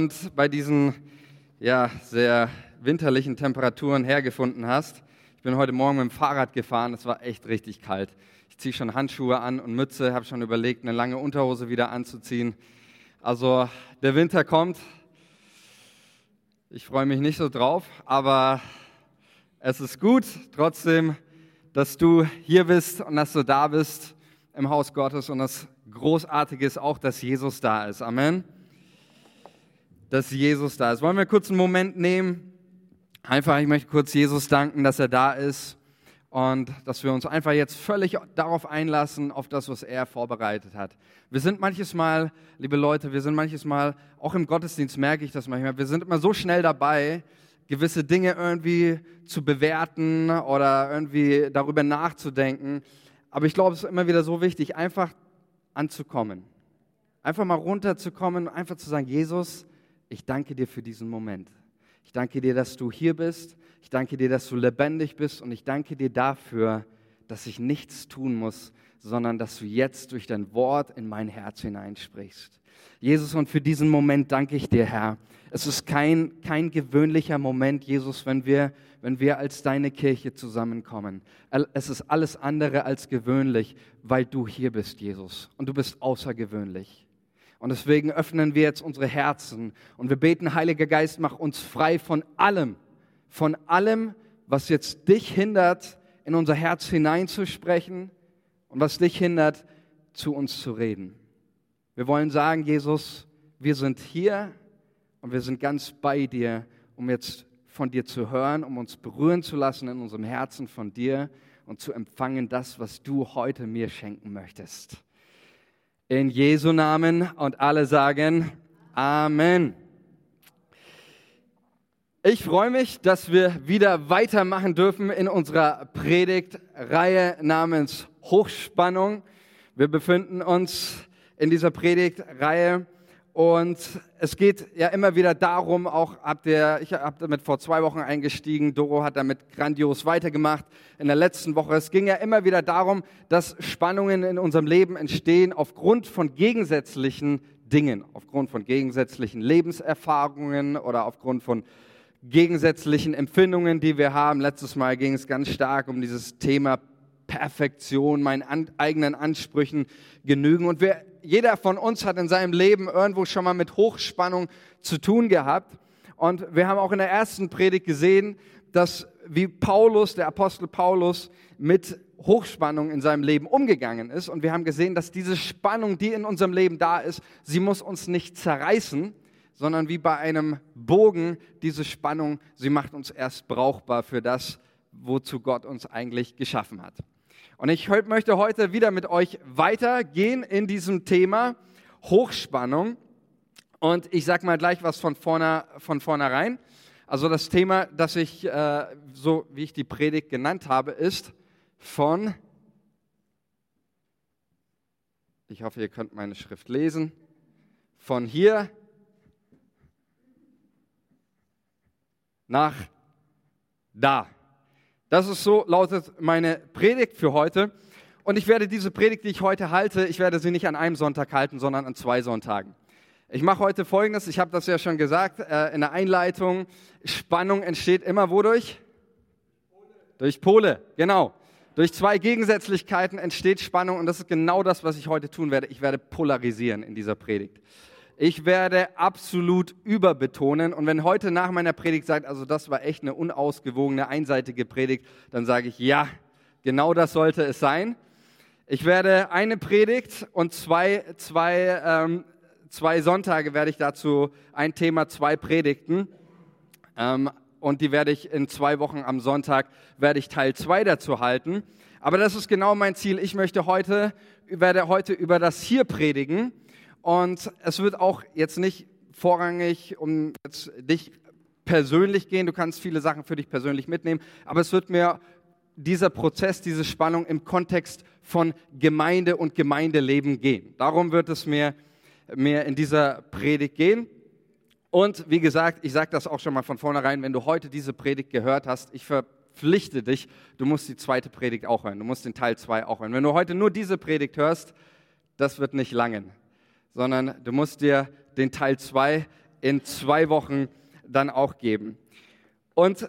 und bei diesen ja, sehr winterlichen Temperaturen hergefunden hast. Ich bin heute Morgen mit dem Fahrrad gefahren, es war echt richtig kalt. Ich ziehe schon Handschuhe an und Mütze, habe schon überlegt, eine lange Unterhose wieder anzuziehen. Also der Winter kommt. Ich freue mich nicht so drauf, aber es ist gut trotzdem, dass du hier bist und dass du da bist im Haus Gottes und das Großartige ist auch, dass Jesus da ist. Amen dass Jesus da ist. Wollen wir kurz einen Moment nehmen? Einfach, ich möchte kurz Jesus danken, dass er da ist und dass wir uns einfach jetzt völlig darauf einlassen, auf das, was er vorbereitet hat. Wir sind manches Mal, liebe Leute, wir sind manches Mal, auch im Gottesdienst merke ich das manchmal, wir sind immer so schnell dabei, gewisse Dinge irgendwie zu bewerten oder irgendwie darüber nachzudenken. Aber ich glaube, es ist immer wieder so wichtig, einfach anzukommen. Einfach mal runterzukommen, einfach zu sagen, Jesus, ich danke dir für diesen Moment. Ich danke dir, dass du hier bist. Ich danke dir, dass du lebendig bist. Und ich danke dir dafür, dass ich nichts tun muss, sondern dass du jetzt durch dein Wort in mein Herz hineinsprichst. Jesus, und für diesen Moment danke ich dir, Herr. Es ist kein, kein gewöhnlicher Moment, Jesus, wenn wir, wenn wir als deine Kirche zusammenkommen. Es ist alles andere als gewöhnlich, weil du hier bist, Jesus. Und du bist außergewöhnlich. Und deswegen öffnen wir jetzt unsere Herzen und wir beten, Heiliger Geist, mach uns frei von allem, von allem, was jetzt dich hindert, in unser Herz hineinzusprechen und was dich hindert, zu uns zu reden. Wir wollen sagen, Jesus, wir sind hier und wir sind ganz bei dir, um jetzt von dir zu hören, um uns berühren zu lassen in unserem Herzen von dir und zu empfangen das, was du heute mir schenken möchtest. In Jesu Namen und alle sagen Amen. Ich freue mich, dass wir wieder weitermachen dürfen in unserer Predigtreihe namens Hochspannung. Wir befinden uns in dieser Predigtreihe und es geht ja immer wieder darum, auch habt ihr, ich habe damit vor zwei Wochen eingestiegen, Doro hat damit grandios weitergemacht in der letzten Woche. Es ging ja immer wieder darum, dass Spannungen in unserem Leben entstehen aufgrund von gegensätzlichen Dingen, aufgrund von gegensätzlichen Lebenserfahrungen oder aufgrund von gegensätzlichen Empfindungen, die wir haben. Letztes Mal ging es ganz stark um dieses Thema Perfektion, meinen an, eigenen Ansprüchen genügen. Und wir, jeder von uns hat in seinem Leben irgendwo schon mal mit Hochspannung zu tun gehabt. Und wir haben auch in der ersten Predigt gesehen, dass wie Paulus, der Apostel Paulus, mit Hochspannung in seinem Leben umgegangen ist. Und wir haben gesehen, dass diese Spannung, die in unserem Leben da ist, sie muss uns nicht zerreißen, sondern wie bei einem Bogen, diese Spannung, sie macht uns erst brauchbar für das, wozu Gott uns eigentlich geschaffen hat. Und ich möchte heute wieder mit euch weitergehen in diesem Thema Hochspannung. Und ich sage mal gleich was von, vorne, von vornherein. Also das Thema, das ich, äh, so wie ich die Predigt genannt habe, ist von, ich hoffe, ihr könnt meine Schrift lesen, von hier nach da. Das ist so, lautet meine Predigt für heute. Und ich werde diese Predigt, die ich heute halte, ich werde sie nicht an einem Sonntag halten, sondern an zwei Sonntagen. Ich mache heute Folgendes, ich habe das ja schon gesagt äh, in der Einleitung. Spannung entsteht immer wodurch? Pole. Durch Pole, genau. Durch zwei Gegensätzlichkeiten entsteht Spannung und das ist genau das, was ich heute tun werde. Ich werde polarisieren in dieser Predigt. Ich werde absolut überbetonen. Und wenn heute nach meiner Predigt sagt, also das war echt eine unausgewogene, einseitige Predigt, dann sage ich, ja, genau das sollte es sein. Ich werde eine Predigt und zwei, zwei, ähm, zwei Sonntage werde ich dazu, ein Thema, zwei Predigten. Ähm, und die werde ich in zwei Wochen am Sonntag, werde ich Teil zwei dazu halten. Aber das ist genau mein Ziel. Ich möchte heute, werde heute über das hier predigen und es wird auch jetzt nicht vorrangig um jetzt dich persönlich gehen. Du kannst viele Sachen für dich persönlich mitnehmen. Aber es wird mir dieser Prozess, diese Spannung im Kontext von Gemeinde und Gemeindeleben gehen. Darum wird es mir, mir in dieser Predigt gehen. Und wie gesagt, ich sage das auch schon mal von vornherein, wenn du heute diese Predigt gehört hast, ich verpflichte dich, du musst die zweite Predigt auch hören, du musst den Teil 2 auch hören. Wenn du heute nur diese Predigt hörst, das wird nicht langen sondern du musst dir den Teil 2 in zwei Wochen dann auch geben. Und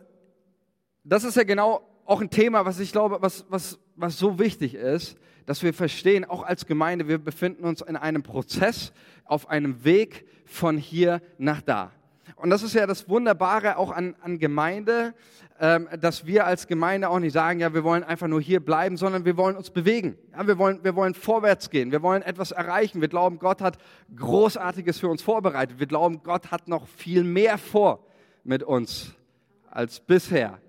das ist ja genau auch ein Thema, was ich glaube, was, was, was so wichtig ist, dass wir verstehen, auch als Gemeinde, wir befinden uns in einem Prozess, auf einem Weg von hier nach da. Und das ist ja das Wunderbare auch an, an Gemeinde, ähm, dass wir als Gemeinde auch nicht sagen, ja, wir wollen einfach nur hier bleiben, sondern wir wollen uns bewegen. Ja, wir, wollen, wir wollen vorwärts gehen, wir wollen etwas erreichen. Wir glauben, Gott hat Großartiges für uns vorbereitet. Wir glauben, Gott hat noch viel mehr vor mit uns als bisher.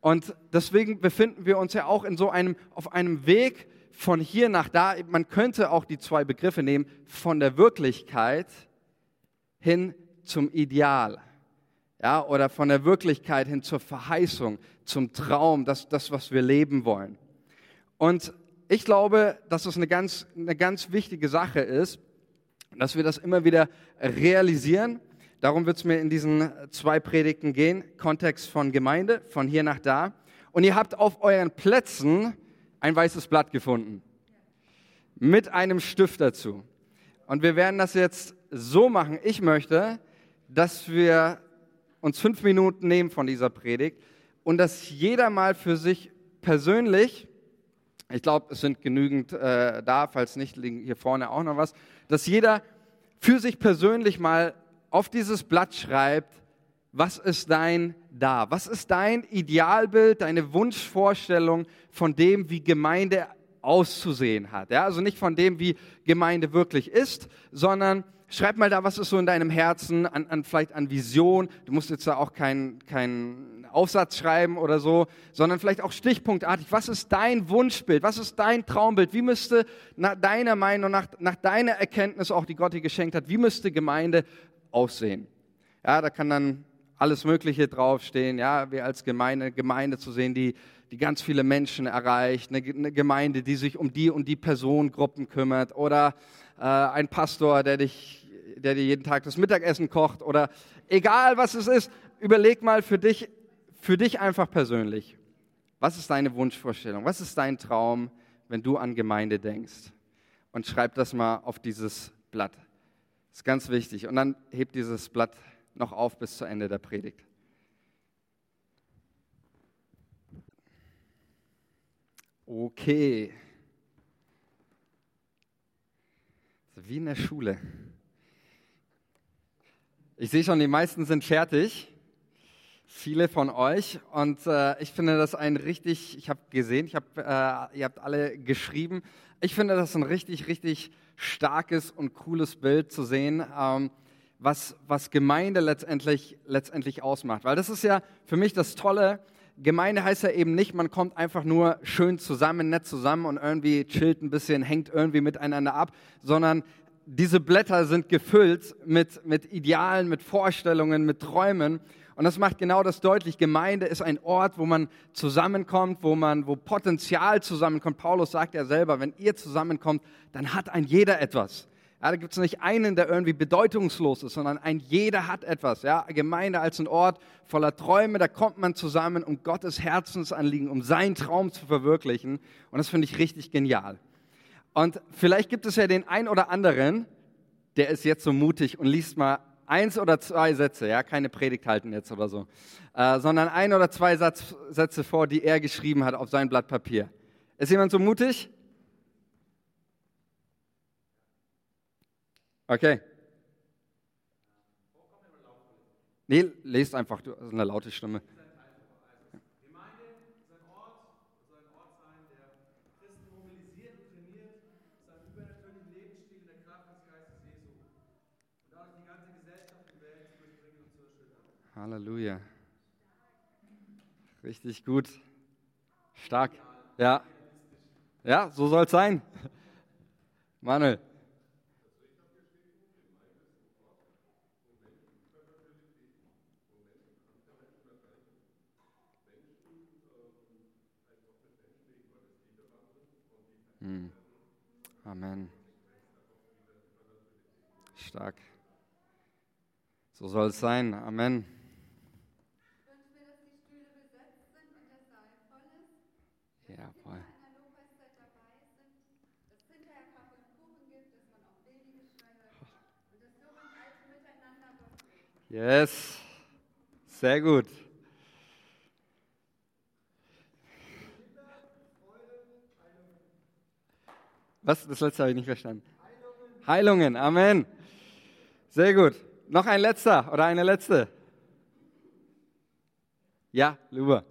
Und deswegen befinden wir uns ja auch in so einem, auf einem Weg von hier nach da. Man könnte auch die zwei Begriffe nehmen, von der Wirklichkeit hin zum Ideal. Ja, oder von der Wirklichkeit hin zur Verheißung, zum Traum, das, das, was wir leben wollen. Und ich glaube, dass es eine ganz, eine ganz wichtige Sache ist, dass wir das immer wieder realisieren Darum wird es mir in diesen zwei Predigten gehen. Kontext von Gemeinde, von hier nach da. Und ihr habt auf euren Plätzen ein weißes Blatt gefunden. Mit einem Stift dazu. Und wir werden das jetzt so machen. Ich möchte, dass wir uns fünf Minuten nehmen von dieser Predigt und dass jeder mal für sich persönlich, ich glaube, es sind genügend äh, da, falls nicht liegen hier vorne auch noch was, dass jeder für sich persönlich mal auf dieses Blatt schreibt, was ist dein Da? Was ist dein Idealbild, deine Wunschvorstellung von dem, wie Gemeinde auszusehen hat? Ja, also nicht von dem, wie Gemeinde wirklich ist, sondern schreib mal da, was ist so in deinem Herzen, an, an vielleicht an Vision. Du musst jetzt da auch keinen kein Aufsatz schreiben oder so, sondern vielleicht auch stichpunktartig. Was ist dein Wunschbild? Was ist dein Traumbild? Wie müsste nach deiner Meinung, nach, nach deiner Erkenntnis auch, die Gott dir geschenkt hat, wie müsste Gemeinde aussehen. Ja, da kann dann alles Mögliche draufstehen. Ja, wir als Gemeinde, Gemeinde zu sehen, die, die ganz viele Menschen erreicht, eine, eine Gemeinde, die sich um die und die Personengruppen kümmert oder äh, ein Pastor, der dich, der dir jeden Tag das Mittagessen kocht oder egal was es ist, überleg mal für dich, für dich einfach persönlich. Was ist deine Wunschvorstellung? Was ist dein Traum, wenn du an Gemeinde denkst? Und schreib das mal auf dieses Blatt. Das ist ganz wichtig. Und dann hebt dieses Blatt noch auf bis zu Ende der Predigt. Okay. Wie in der Schule. Ich sehe schon, die meisten sind fertig. Viele von euch. Und äh, ich finde das ein richtig, ich habe gesehen, ich hab, äh, ihr habt alle geschrieben. Ich finde das ein richtig, richtig starkes und cooles Bild zu sehen, ähm, was, was Gemeinde letztendlich, letztendlich ausmacht. Weil das ist ja für mich das Tolle. Gemeinde heißt ja eben nicht, man kommt einfach nur schön zusammen, nett zusammen und irgendwie chillt ein bisschen, hängt irgendwie miteinander ab, sondern diese Blätter sind gefüllt mit, mit Idealen, mit Vorstellungen, mit Träumen. Und das macht genau das deutlich. Gemeinde ist ein Ort, wo man zusammenkommt, wo man, wo Potenzial zusammenkommt. Paulus sagt ja selber, wenn ihr zusammenkommt, dann hat ein jeder etwas. Ja, da gibt es nicht einen, der irgendwie bedeutungslos ist, sondern ein jeder hat etwas. Ja, Gemeinde als ein Ort voller Träume, da kommt man zusammen, um Gottes Herzensanliegen, um seinen Traum zu verwirklichen. Und das finde ich richtig genial. Und vielleicht gibt es ja den ein oder anderen, der ist jetzt so mutig und liest mal eins oder zwei Sätze, ja, keine Predigt halten jetzt oder so, äh, sondern ein oder zwei Satz, Sätze vor, die er geschrieben hat auf sein Blatt Papier. Ist jemand so mutig? Okay. Nee, lest einfach, du hast eine laute Stimme. Halleluja. Richtig gut. Stark. Ja. Ja, so soll es sein. Manuel. Hm. Amen. Stark. So soll es sein. Amen. Yes. Sehr gut. Was? Das letzte habe ich nicht verstanden. Heilungen. Heilungen. Amen. Sehr gut. Noch ein letzter oder eine letzte? Ja, Luba.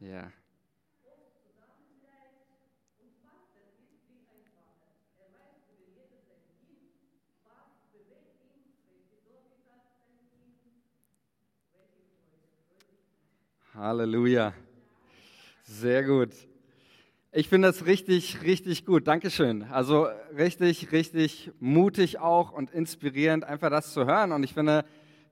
Ja. Halleluja. Sehr gut. Ich finde das richtig, richtig gut. Dankeschön. Also richtig, richtig mutig auch und inspirierend, einfach das zu hören. Und ich finde,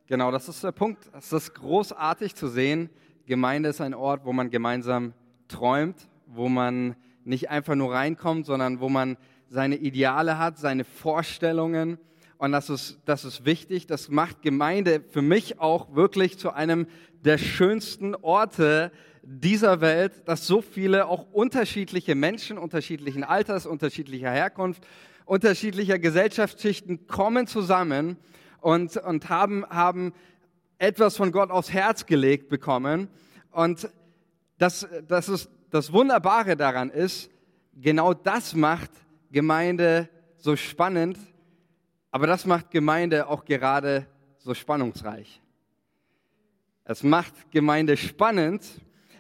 genau, das ist der Punkt. Es ist großartig zu sehen. Gemeinde ist ein Ort, wo man gemeinsam träumt, wo man nicht einfach nur reinkommt, sondern wo man seine Ideale hat, seine Vorstellungen. Und das ist, das ist wichtig. Das macht Gemeinde für mich auch wirklich zu einem der schönsten Orte dieser Welt, dass so viele auch unterschiedliche Menschen, unterschiedlichen Alters, unterschiedlicher Herkunft, unterschiedlicher Gesellschaftsschichten kommen zusammen und, und haben, haben etwas von Gott aufs Herz gelegt bekommen. Und das, das, ist, das Wunderbare daran ist, genau das macht Gemeinde so spannend, aber das macht Gemeinde auch gerade so spannungsreich. Es macht Gemeinde spannend,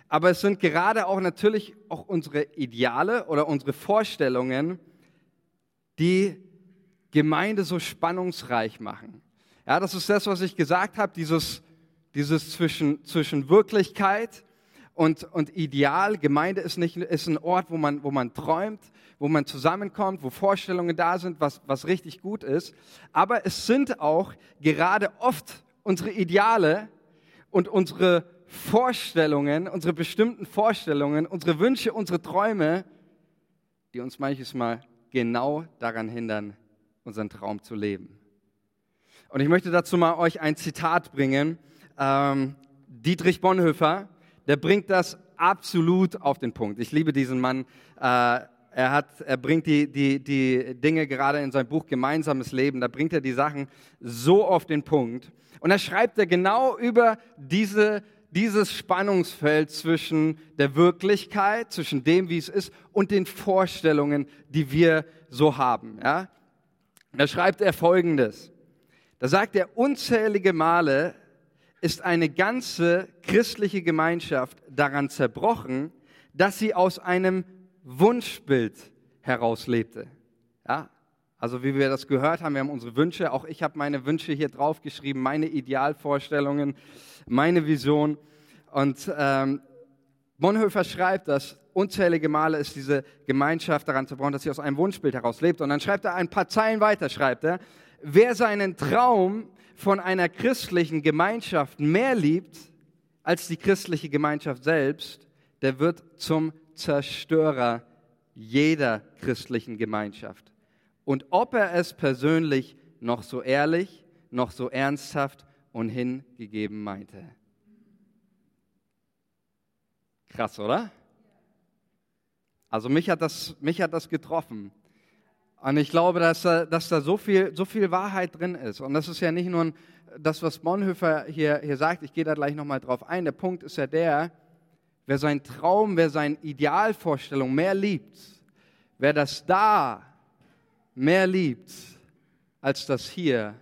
aber es sind gerade auch natürlich auch unsere Ideale oder unsere Vorstellungen, die Gemeinde so spannungsreich machen. Ja, das ist das, was ich gesagt habe, dieses, dieses zwischen, zwischen Wirklichkeit und, und Ideal. Gemeinde ist, nicht, ist ein Ort, wo man, wo man träumt, wo man zusammenkommt, wo Vorstellungen da sind, was, was richtig gut ist. Aber es sind auch gerade oft unsere Ideale, und unsere Vorstellungen, unsere bestimmten Vorstellungen, unsere Wünsche, unsere Träume, die uns manches Mal genau daran hindern, unseren Traum zu leben. Und ich möchte dazu mal euch ein Zitat bringen. Ähm, Dietrich Bonhoeffer, der bringt das absolut auf den Punkt. Ich liebe diesen Mann. Äh, er, hat, er bringt die, die, die Dinge gerade in seinem Buch Gemeinsames Leben, da bringt er die Sachen so auf den Punkt. Und da schreibt er genau über diese, dieses Spannungsfeld zwischen der Wirklichkeit, zwischen dem, wie es ist, und den Vorstellungen, die wir so haben. Ja? Da schreibt er Folgendes. Da sagt er, unzählige Male ist eine ganze christliche Gemeinschaft daran zerbrochen, dass sie aus einem Wunschbild heraus lebte. Ja? Also wie wir das gehört haben, wir haben unsere Wünsche, auch ich habe meine Wünsche hier draufgeschrieben, meine Idealvorstellungen, meine Vision. Und ähm, Bonhoeffer schreibt, dass unzählige Male ist diese Gemeinschaft daran zerbrochen, dass sie aus einem Wunschbild heraus lebt. Und dann schreibt er ein paar Zeilen weiter, schreibt er, wer seinen Traum von einer christlichen Gemeinschaft mehr liebt als die christliche Gemeinschaft selbst, der wird zum Zerstörer jeder christlichen Gemeinschaft und ob er es persönlich noch so ehrlich, noch so ernsthaft und hingegeben meinte. Krass, oder? Also mich hat das, mich hat das getroffen. Und ich glaube, dass, dass da so viel, so viel Wahrheit drin ist. Und das ist ja nicht nur das, was Bonhoeffer hier, hier sagt. Ich gehe da gleich nochmal drauf ein. Der Punkt ist ja der, wer seinen Traum, wer seine Idealvorstellung mehr liebt, wer das da mehr liebt als das hier,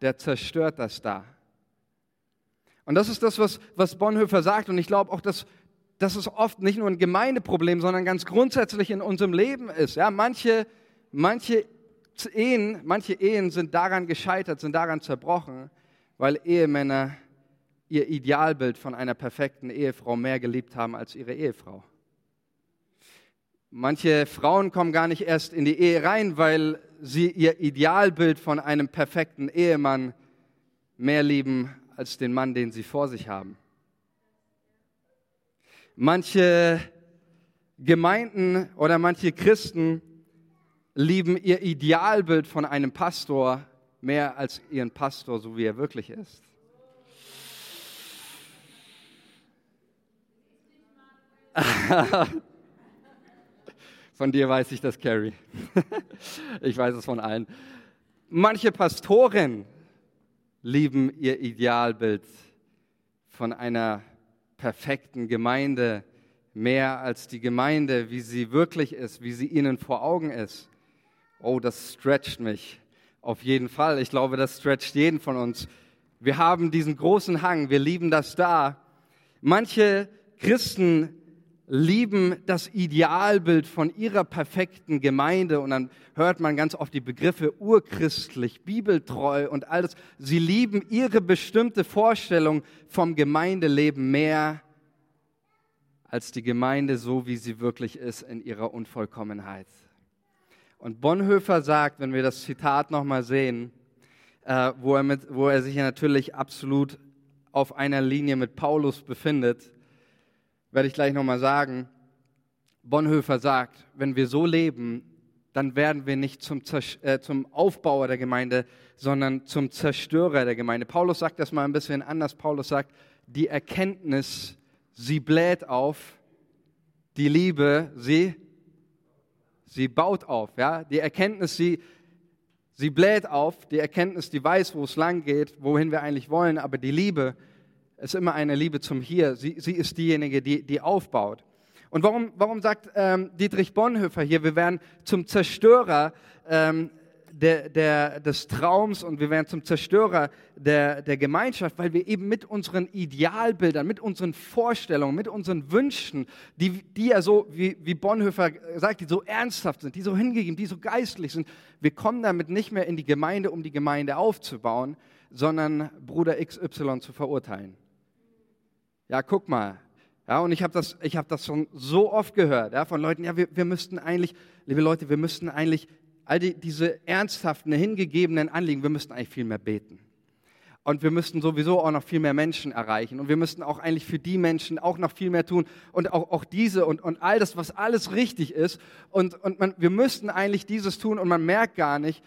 der zerstört das da. Und das ist das, was, was Bonhoeffer sagt. Und ich glaube auch, dass, es oft nicht nur ein Gemeindeproblem, sondern ganz grundsätzlich in unserem Leben ist. Ja, manche, manche, Ehen, manche Ehen sind daran gescheitert, sind daran zerbrochen, weil Ehemänner ihr Idealbild von einer perfekten Ehefrau mehr geliebt haben als ihre Ehefrau. Manche Frauen kommen gar nicht erst in die Ehe rein, weil sie ihr Idealbild von einem perfekten Ehemann mehr lieben als den Mann, den sie vor sich haben. Manche Gemeinden oder manche Christen lieben ihr Idealbild von einem Pastor mehr als ihren Pastor, so wie er wirklich ist. Von dir weiß ich das, Carrie. ich weiß es von allen. Manche Pastoren lieben ihr Idealbild von einer perfekten Gemeinde mehr als die Gemeinde, wie sie wirklich ist, wie sie ihnen vor Augen ist. Oh, das stretcht mich auf jeden Fall. Ich glaube, das stretcht jeden von uns. Wir haben diesen großen Hang, wir lieben das da. Manche Christen lieben das Idealbild von ihrer perfekten Gemeinde und dann hört man ganz oft die Begriffe urchristlich, bibeltreu und alles. Sie lieben ihre bestimmte Vorstellung vom Gemeindeleben mehr als die Gemeinde so, wie sie wirklich ist in ihrer Unvollkommenheit. Und Bonhoeffer sagt, wenn wir das Zitat nochmal sehen, äh, wo, er mit, wo er sich ja natürlich absolut auf einer Linie mit Paulus befindet, werde ich gleich nochmal sagen. Bonhoeffer sagt, wenn wir so leben, dann werden wir nicht zum, äh, zum Aufbauer der Gemeinde, sondern zum Zerstörer der Gemeinde. Paulus sagt das mal ein bisschen anders. Paulus sagt, die Erkenntnis, sie bläht auf, die Liebe, sie, sie baut auf. Ja? Die Erkenntnis, sie, Sie bläht auf, die Erkenntnis, die weiß, wo es lang geht, wohin wir eigentlich wollen, aber die Liebe ist immer eine Liebe zum Hier. Sie, sie ist diejenige, die, die aufbaut. Und warum, warum sagt ähm, Dietrich Bonhoeffer hier, wir werden zum Zerstörer ähm, der, der, des Traums und wir werden zum Zerstörer der, der Gemeinschaft, weil wir eben mit unseren Idealbildern, mit unseren Vorstellungen, mit unseren Wünschen, die, die ja so, wie, wie Bonhoeffer sagt, die so ernsthaft sind, die so hingegeben, die so geistlich sind, wir kommen damit nicht mehr in die Gemeinde, um die Gemeinde aufzubauen, sondern Bruder XY zu verurteilen. Ja, guck mal. Ja, und ich habe das, hab das schon so oft gehört ja, von Leuten, ja, wir, wir müssten eigentlich, liebe Leute, wir müssten eigentlich all die, diese ernsthaften, hingegebenen Anliegen, wir müssten eigentlich viel mehr beten. Und wir müssten sowieso auch noch viel mehr Menschen erreichen. Und wir müssten auch eigentlich für die Menschen auch noch viel mehr tun. Und auch, auch diese und, und all das, was alles richtig ist. Und, und man, wir müssten eigentlich dieses tun und man merkt gar nicht,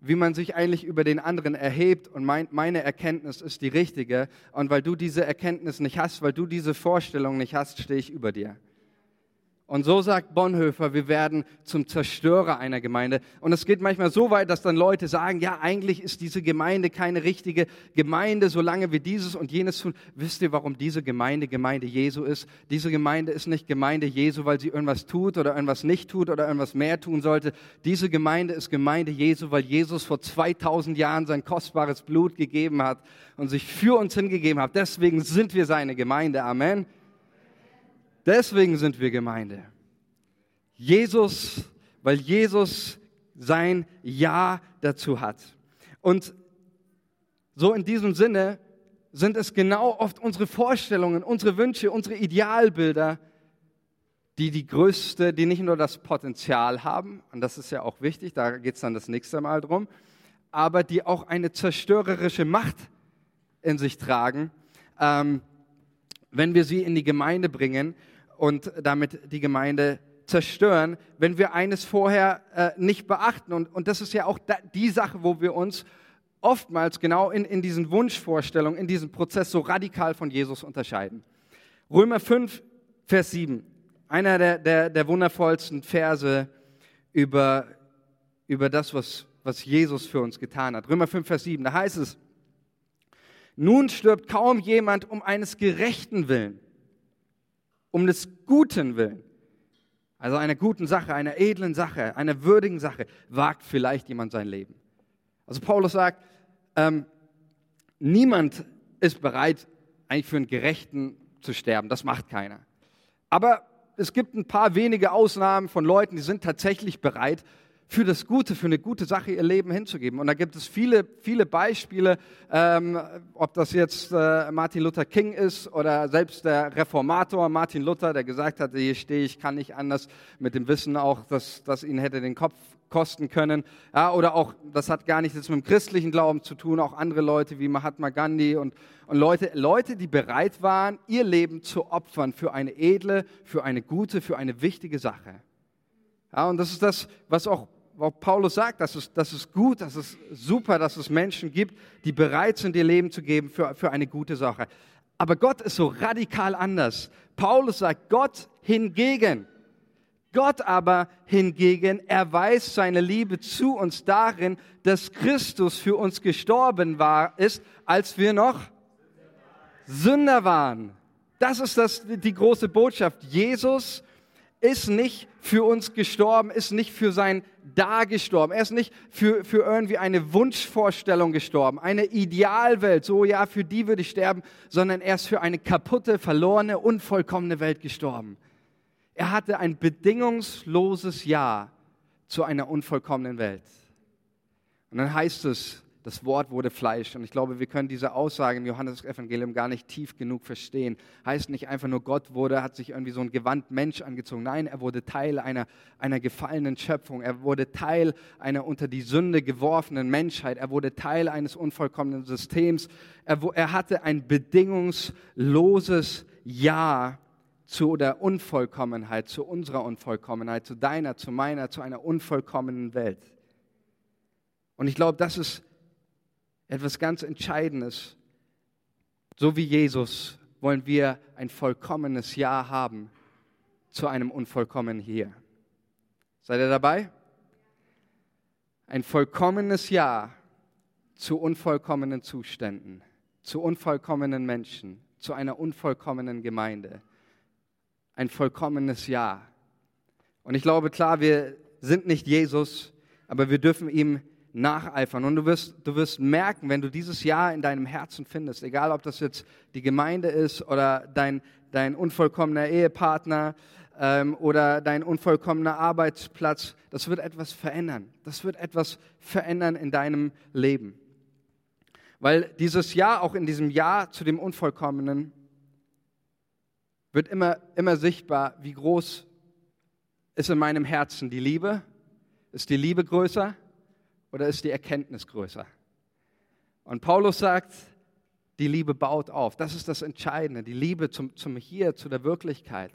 wie man sich eigentlich über den anderen erhebt. Und mein, meine Erkenntnis ist die richtige. Und weil du diese Erkenntnis nicht hast, weil du diese Vorstellung nicht hast, stehe ich über dir. Und so sagt Bonhoeffer, wir werden zum Zerstörer einer Gemeinde. Und es geht manchmal so weit, dass dann Leute sagen, ja, eigentlich ist diese Gemeinde keine richtige Gemeinde, solange wir dieses und jenes tun. Wisst ihr, warum diese Gemeinde Gemeinde Jesu ist? Diese Gemeinde ist nicht Gemeinde Jesu, weil sie irgendwas tut oder irgendwas nicht tut oder irgendwas mehr tun sollte. Diese Gemeinde ist Gemeinde Jesu, weil Jesus vor 2000 Jahren sein kostbares Blut gegeben hat und sich für uns hingegeben hat. Deswegen sind wir seine Gemeinde. Amen. Deswegen sind wir Gemeinde. Jesus, weil Jesus sein Ja dazu hat. Und so in diesem Sinne sind es genau oft unsere Vorstellungen, unsere Wünsche, unsere Idealbilder, die die größte, die nicht nur das Potenzial haben, und das ist ja auch wichtig, da geht es dann das nächste Mal drum, aber die auch eine zerstörerische Macht in sich tragen, ähm, wenn wir sie in die Gemeinde bringen und damit die Gemeinde zerstören, wenn wir eines vorher äh, nicht beachten. Und, und das ist ja auch da, die Sache, wo wir uns oftmals genau in, in diesen Wunschvorstellungen, in diesem Prozess so radikal von Jesus unterscheiden. Römer 5, Vers 7, einer der, der, der wundervollsten Verse über, über das, was, was Jesus für uns getan hat. Römer 5, Vers 7, da heißt es, nun stirbt kaum jemand um eines Gerechten willen um des Guten willen, also einer guten Sache, einer edlen Sache, einer würdigen Sache, wagt vielleicht jemand sein Leben. Also Paulus sagt, ähm, niemand ist bereit, eigentlich für einen Gerechten zu sterben. Das macht keiner. Aber es gibt ein paar wenige Ausnahmen von Leuten, die sind tatsächlich bereit, für das Gute, für eine gute Sache ihr Leben hinzugeben. Und da gibt es viele, viele Beispiele, ähm, ob das jetzt äh, Martin Luther King ist oder selbst der Reformator Martin Luther, der gesagt hat, hier stehe ich, kann nicht anders, mit dem Wissen auch, dass das ihn hätte den Kopf kosten können. Ja, oder auch, das hat gar nichts mit dem christlichen Glauben zu tun, auch andere Leute wie Mahatma Gandhi und, und Leute, Leute, die bereit waren, ihr Leben zu opfern für eine edle, für eine gute, für eine wichtige Sache. Ja, und das ist das, was auch wo Paulus sagt, das ist, das ist gut, das ist super, dass es Menschen gibt, die bereit sind, ihr Leben zu geben für, für eine gute Sache. Aber Gott ist so radikal anders. Paulus sagt, Gott hingegen, Gott aber hingegen erweist seine Liebe zu uns darin, dass Christus für uns gestorben war, ist, als wir noch Sünder waren. Das ist das, die große Botschaft. Jesus ist nicht für uns gestorben, ist nicht für sein Da gestorben. Er ist nicht für, für irgendwie eine Wunschvorstellung gestorben, eine Idealwelt, so ja, für die würde ich sterben, sondern er ist für eine kaputte, verlorene, unvollkommene Welt gestorben. Er hatte ein bedingungsloses Ja zu einer unvollkommenen Welt. Und dann heißt es, das Wort wurde Fleisch. Und ich glaube, wir können diese Aussage im Johannesevangelium gar nicht tief genug verstehen. Heißt nicht einfach nur, Gott wurde, hat sich irgendwie so ein Gewand Mensch angezogen. Nein, er wurde Teil einer, einer gefallenen Schöpfung. Er wurde Teil einer unter die Sünde geworfenen Menschheit. Er wurde Teil eines unvollkommenen Systems. Er, er hatte ein bedingungsloses Ja zu der Unvollkommenheit, zu unserer Unvollkommenheit, zu deiner, zu meiner, zu einer unvollkommenen Welt. Und ich glaube, das ist etwas ganz Entscheidendes. So wie Jesus wollen wir ein vollkommenes Ja haben zu einem unvollkommenen Hier. Seid ihr dabei? Ein vollkommenes Ja zu unvollkommenen Zuständen, zu unvollkommenen Menschen, zu einer unvollkommenen Gemeinde. Ein vollkommenes Ja. Und ich glaube, klar, wir sind nicht Jesus, aber wir dürfen ihm nacheifern. Und du wirst, du wirst merken, wenn du dieses Ja in deinem Herzen findest, egal ob das jetzt die Gemeinde ist oder dein, dein unvollkommener Ehepartner ähm, oder dein unvollkommener Arbeitsplatz, das wird etwas verändern. Das wird etwas verändern in deinem Leben. Weil dieses Ja, auch in diesem Ja zu dem Unvollkommenen, wird immer, immer sichtbar, wie groß ist in meinem Herzen die Liebe. Ist die Liebe größer? Oder ist die Erkenntnis größer? Und Paulus sagt, die Liebe baut auf. Das ist das Entscheidende. Die Liebe zum, zum Hier, zu der Wirklichkeit.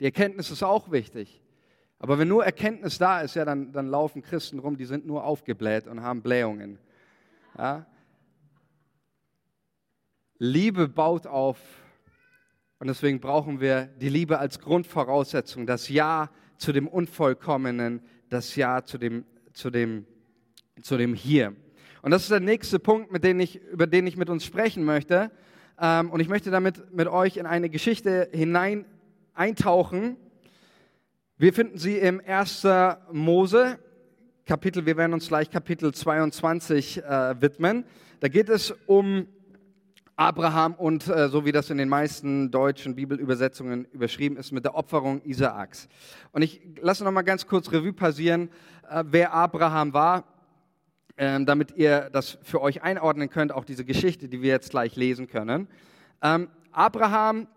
Die Erkenntnis ist auch wichtig. Aber wenn nur Erkenntnis da ist, ja, dann, dann laufen Christen rum, die sind nur aufgebläht und haben Blähungen. Ja? Liebe baut auf. Und deswegen brauchen wir die Liebe als Grundvoraussetzung. Das Ja zu dem Unvollkommenen, das Ja zu dem, zu dem zu dem Hier. Und das ist der nächste Punkt, mit dem ich, über den ich mit uns sprechen möchte. Ähm, und ich möchte damit mit euch in eine Geschichte hinein eintauchen. Wir finden sie im 1. Mose Kapitel, wir werden uns gleich Kapitel 22 äh, widmen. Da geht es um Abraham und äh, so wie das in den meisten deutschen Bibelübersetzungen überschrieben ist, mit der Opferung Isaaks. Und ich lasse noch mal ganz kurz Revue passieren, äh, wer Abraham war. Ähm, damit ihr das für euch einordnen könnt, auch diese Geschichte, die wir jetzt gleich lesen können. Ähm, Abraham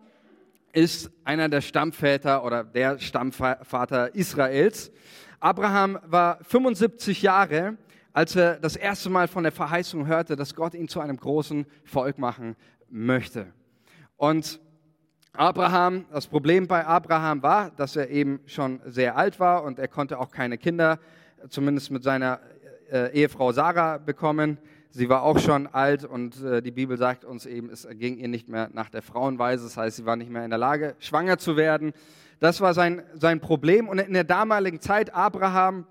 ist einer der Stammväter oder der Stammvater Israels. Abraham war 75 Jahre, als er das erste Mal von der Verheißung hörte, dass Gott ihn zu einem großen Volk machen möchte. Und Abraham, das Problem bei Abraham war, dass er eben schon sehr alt war und er konnte auch keine Kinder, zumindest mit seiner äh, Ehefrau Sarah bekommen. Sie war auch schon alt und äh, die Bibel sagt uns eben, es ging ihr nicht mehr nach der Frauenweise. Das heißt, sie war nicht mehr in der Lage, schwanger zu werden. Das war sein, sein Problem. Und in der damaligen Zeit, Abraham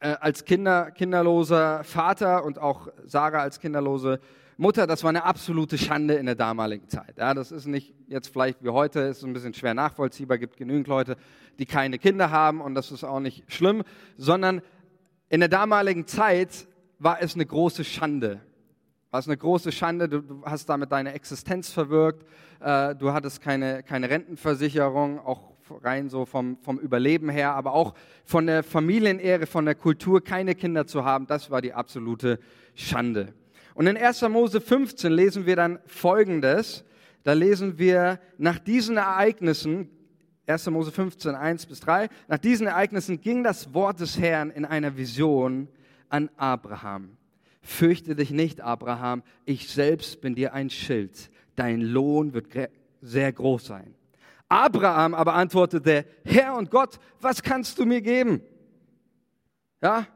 äh, als Kinder, kinderloser Vater und auch Sarah als kinderlose Mutter, das war eine absolute Schande in der damaligen Zeit. Ja, das ist nicht jetzt vielleicht wie heute, ist ein bisschen schwer nachvollziehbar, gibt genügend Leute, die keine Kinder haben und das ist auch nicht schlimm, sondern in der damaligen Zeit war es eine große Schande. War es eine große Schande, du, hast damit deine Existenz verwirkt, äh, du hattest keine, keine Rentenversicherung, auch rein so vom, vom Überleben her, aber auch von der Familienehre, von der Kultur, keine Kinder zu haben, das war die absolute Schande. Und in 1. Mose 15 lesen wir dann Folgendes. Da lesen wir, nach diesen Ereignissen 1. Mose 15, 1 bis 3. Nach diesen Ereignissen ging das Wort des Herrn in einer Vision an Abraham. Fürchte dich nicht, Abraham, ich selbst bin dir ein Schild. Dein Lohn wird sehr groß sein. Abraham aber antwortete, Herr und Gott, was kannst du mir geben? Ja?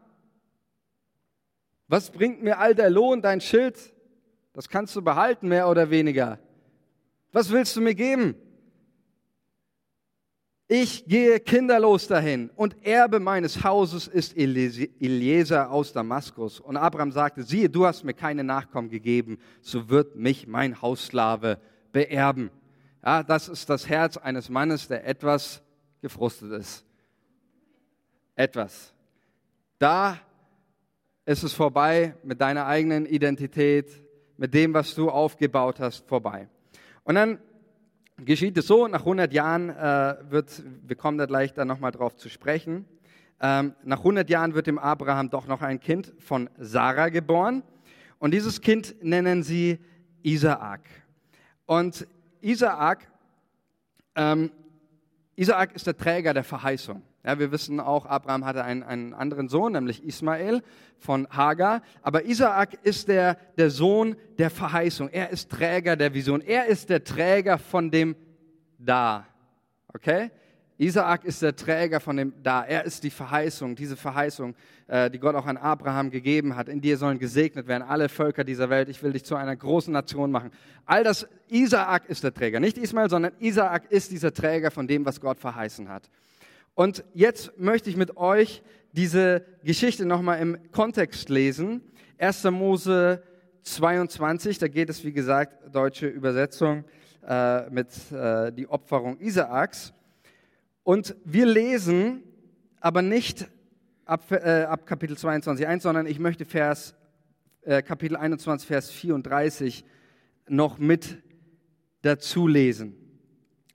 Was bringt mir all der Lohn, dein Schild? Das kannst du behalten, mehr oder weniger. Was willst du mir geben? Ich gehe kinderlos dahin und Erbe meines Hauses ist Eliezer aus Damaskus. Und Abraham sagte, siehe, du hast mir keine Nachkommen gegeben, so wird mich mein Hausslave beerben. Ja, das ist das Herz eines Mannes, der etwas gefrustet ist. Etwas. Da ist es vorbei mit deiner eigenen Identität, mit dem, was du aufgebaut hast, vorbei. Und dann geschieht es so, nach 100 Jahren äh, wird, wir kommen da gleich dann nochmal drauf zu sprechen, ähm, nach 100 Jahren wird dem Abraham doch noch ein Kind von Sarah geboren. Und dieses Kind nennen sie Isaak. Und Isaak, ähm, Isaak ist der Träger der Verheißung. Ja, wir wissen auch, Abraham hatte einen, einen anderen Sohn, nämlich Ismael von Hagar. Aber Isaak ist der, der Sohn der Verheißung. Er ist Träger der Vision. Er ist der Träger von dem Da. Okay? Isaak ist der Träger von dem Da. Er ist die Verheißung, diese Verheißung, äh, die Gott auch an Abraham gegeben hat. In dir sollen gesegnet werden alle Völker dieser Welt. Ich will dich zu einer großen Nation machen. All das, Isaak ist der Träger. Nicht Ismael, sondern Isaak ist dieser Träger von dem, was Gott verheißen hat. Und jetzt möchte ich mit euch diese Geschichte nochmal im Kontext lesen. 1. Mose 22, da geht es, wie gesagt, deutsche Übersetzung äh, mit äh, die Opferung Isaaks. Und wir lesen aber nicht ab, äh, ab Kapitel 22, 1, sondern ich möchte Vers, äh, Kapitel 21, Vers 34 noch mit dazu lesen.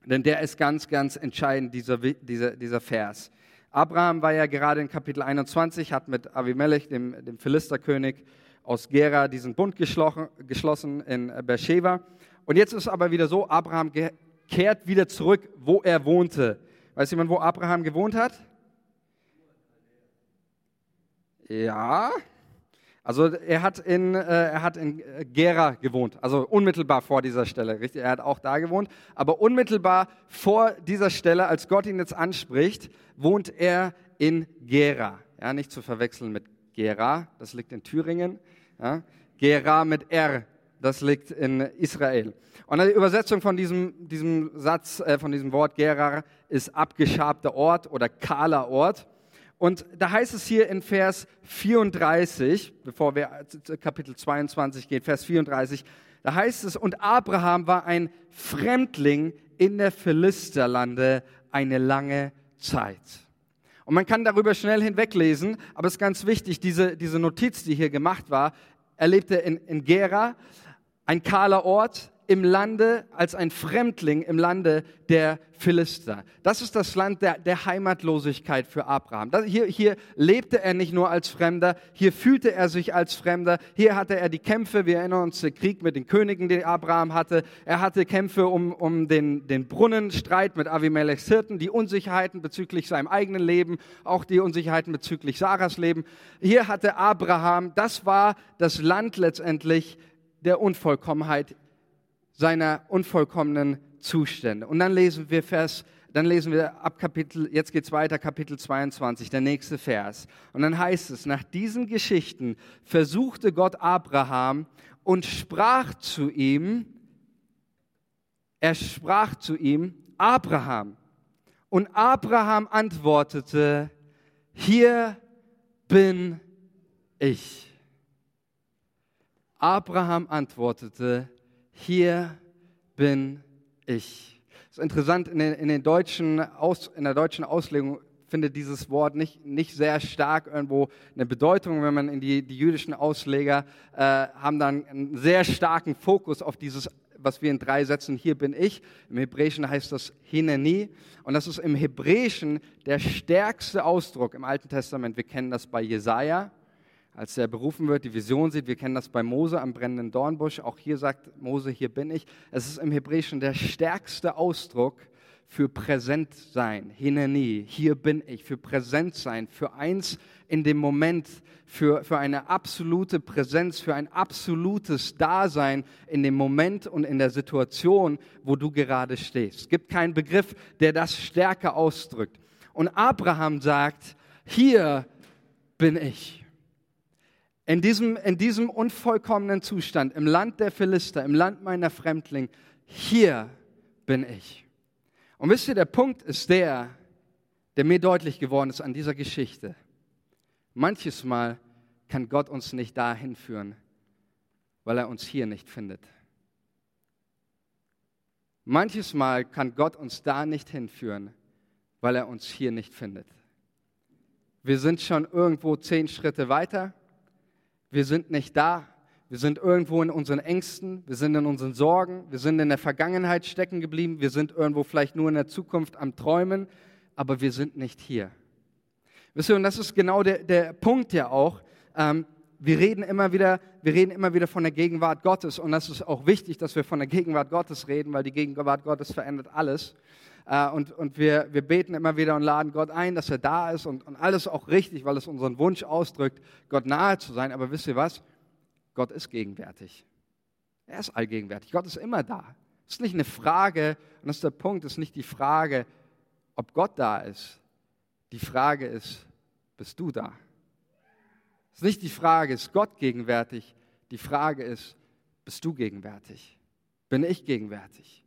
Denn der ist ganz, ganz entscheidend, dieser, dieser, dieser Vers. Abraham war ja gerade in Kapitel 21, hat mit Avimelech, dem, dem Philisterkönig aus Gera, diesen Bund geschlossen in Beersheba. Und jetzt ist aber wieder so, Abraham kehrt wieder zurück, wo er wohnte. Weiß jemand, wo Abraham gewohnt hat? Ja, also er hat in, äh, er hat in äh, Gera gewohnt, also unmittelbar vor dieser Stelle, richtig? Er hat auch da gewohnt, aber unmittelbar vor dieser Stelle, als Gott ihn jetzt anspricht, wohnt er in Gera. Ja, nicht zu verwechseln mit Gera, das liegt in Thüringen. Ja, Gera mit R, das liegt in Israel. Und die Übersetzung von diesem, diesem Satz, äh, von diesem Wort Gera ist abgeschabter Ort oder kahler Ort. Und da heißt es hier in Vers 34, bevor wir zu Kapitel 22 gehen, Vers 34, da heißt es, und Abraham war ein Fremdling in der Philisterlande eine lange Zeit. Und man kann darüber schnell hinweglesen, aber es ist ganz wichtig, diese, diese Notiz, die hier gemacht war, er lebte in, in Gera, ein kahler Ort, im Lande, als ein Fremdling im Lande der Philister. Das ist das Land der, der Heimatlosigkeit für Abraham. Das, hier, hier lebte er nicht nur als Fremder, hier fühlte er sich als Fremder, hier hatte er die Kämpfe, wir erinnern uns den Krieg mit den Königen, den Abraham hatte, er hatte Kämpfe um, um den, den Brunnenstreit mit Avimelechs Hirten, die Unsicherheiten bezüglich seinem eigenen Leben, auch die Unsicherheiten bezüglich Sarahs Leben. Hier hatte Abraham, das war das Land letztendlich der Unvollkommenheit seiner unvollkommenen Zustände. Und dann lesen wir Vers, dann lesen wir ab Kapitel, jetzt geht's weiter, Kapitel 22, der nächste Vers. Und dann heißt es, nach diesen Geschichten versuchte Gott Abraham und sprach zu ihm, er sprach zu ihm, Abraham. Und Abraham antwortete, hier bin ich. Abraham antwortete, hier bin ich. Das ist interessant, in, den, in, den deutschen Aus, in der deutschen Auslegung findet dieses Wort nicht, nicht sehr stark irgendwo eine Bedeutung. Wenn man in die, die jüdischen Ausleger äh, haben dann einen sehr starken Fokus auf dieses, was wir in drei Sätzen, hier bin ich. Im Hebräischen heißt das Hineni. Und das ist im Hebräischen der stärkste Ausdruck im Alten Testament. Wir kennen das bei Jesaja als er berufen wird, die Vision sieht. Wir kennen das bei Mose am brennenden Dornbusch. Auch hier sagt Mose, hier bin ich. Es ist im Hebräischen der stärkste Ausdruck für präsent sein. Hineni, hier bin ich, für präsent sein, für eins in dem Moment, für, für eine absolute Präsenz, für ein absolutes Dasein in dem Moment und in der Situation, wo du gerade stehst. Es gibt keinen Begriff, der das stärker ausdrückt. Und Abraham sagt, hier bin ich. In diesem, in diesem unvollkommenen Zustand, im Land der Philister, im Land meiner Fremdling, hier bin ich. Und wisst ihr, der Punkt ist der, der mir deutlich geworden ist an dieser Geschichte. Manches Mal kann Gott uns nicht dahin führen, weil er uns hier nicht findet. Manches Mal kann Gott uns da nicht hinführen, weil er uns hier nicht findet. Wir sind schon irgendwo zehn Schritte weiter. Wir sind nicht da. Wir sind irgendwo in unseren Ängsten. Wir sind in unseren Sorgen. Wir sind in der Vergangenheit stecken geblieben. Wir sind irgendwo vielleicht nur in der Zukunft am Träumen. Aber wir sind nicht hier. Wisst ihr, und das ist genau der, der Punkt ja auch. Ähm, wir reden immer wieder, wir reden immer wieder von der Gegenwart Gottes und das ist auch wichtig, dass wir von der Gegenwart Gottes reden, weil die Gegenwart Gottes verändert alles. Äh, und, und wir, wir beten immer wieder und laden Gott ein, dass er da ist und, und alles auch richtig, weil es unseren Wunsch ausdrückt, Gott nahe zu sein. Aber wisst ihr was? Gott ist gegenwärtig. Er ist allgegenwärtig. Gott ist immer da. Es ist nicht eine Frage, und das ist der Punkt, es ist nicht die Frage, ob Gott da ist. Die Frage ist, bist du da? Es ist nicht die Frage, ist Gott gegenwärtig? Die Frage ist, bist du gegenwärtig? Bin ich gegenwärtig?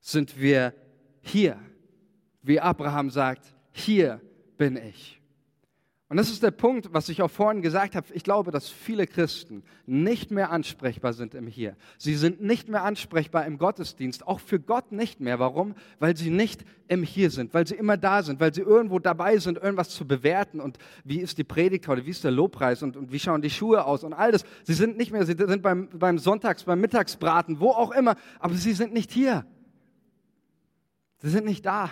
Sind wir hier? Wie Abraham sagt, hier bin ich. Und das ist der Punkt, was ich auch vorhin gesagt habe. Ich glaube, dass viele Christen nicht mehr ansprechbar sind im Hier. Sie sind nicht mehr ansprechbar im Gottesdienst, auch für Gott nicht mehr. Warum? Weil sie nicht im Hier sind, weil sie immer da sind, weil sie irgendwo dabei sind, irgendwas zu bewerten. Und wie ist die Predigt heute, wie ist der Lobpreis und, und wie schauen die Schuhe aus und all das. Sie sind nicht mehr, sie sind beim, beim Sonntags, beim Mittagsbraten, wo auch immer, aber sie sind nicht hier. Sie sind nicht da.